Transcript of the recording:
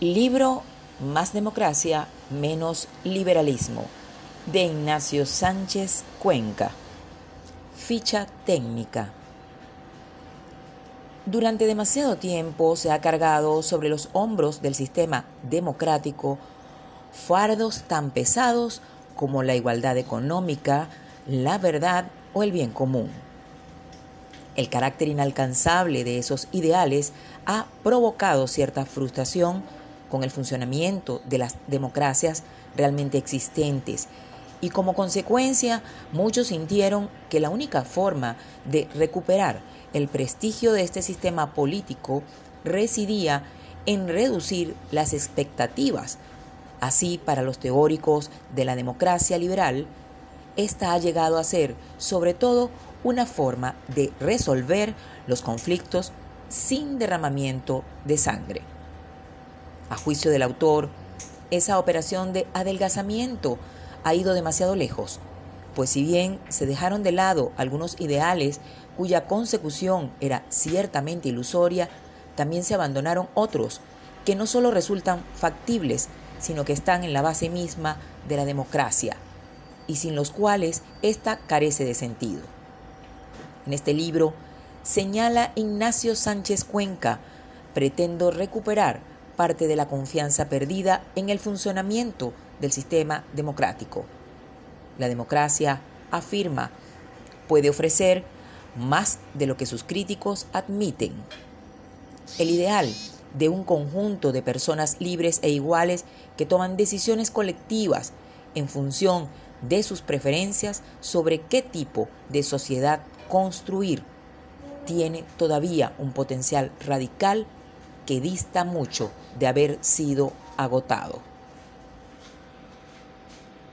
Libro Más democracia, menos liberalismo, de Ignacio Sánchez Cuenca. Ficha técnica. Durante demasiado tiempo se ha cargado sobre los hombros del sistema democrático fardos tan pesados como la igualdad económica, la verdad o el bien común. El carácter inalcanzable de esos ideales ha provocado cierta frustración con el funcionamiento de las democracias realmente existentes y como consecuencia muchos sintieron que la única forma de recuperar el prestigio de este sistema político residía en reducir las expectativas. Así, para los teóricos de la democracia liberal, esta ha llegado a ser, sobre todo, una forma de resolver los conflictos sin derramamiento de sangre. A juicio del autor, esa operación de adelgazamiento ha ido demasiado lejos, pues si bien se dejaron de lado algunos ideales cuya consecución era ciertamente ilusoria, también se abandonaron otros que no solo resultan factibles, sino que están en la base misma de la democracia, y sin los cuales ésta carece de sentido. En este libro señala Ignacio Sánchez Cuenca, pretendo recuperar parte de la confianza perdida en el funcionamiento del sistema democrático. La democracia, afirma, puede ofrecer más de lo que sus críticos admiten. El ideal de un conjunto de personas libres e iguales que toman decisiones colectivas en función de sus preferencias sobre qué tipo de sociedad construir tiene todavía un potencial radical que dista mucho de haber sido agotado.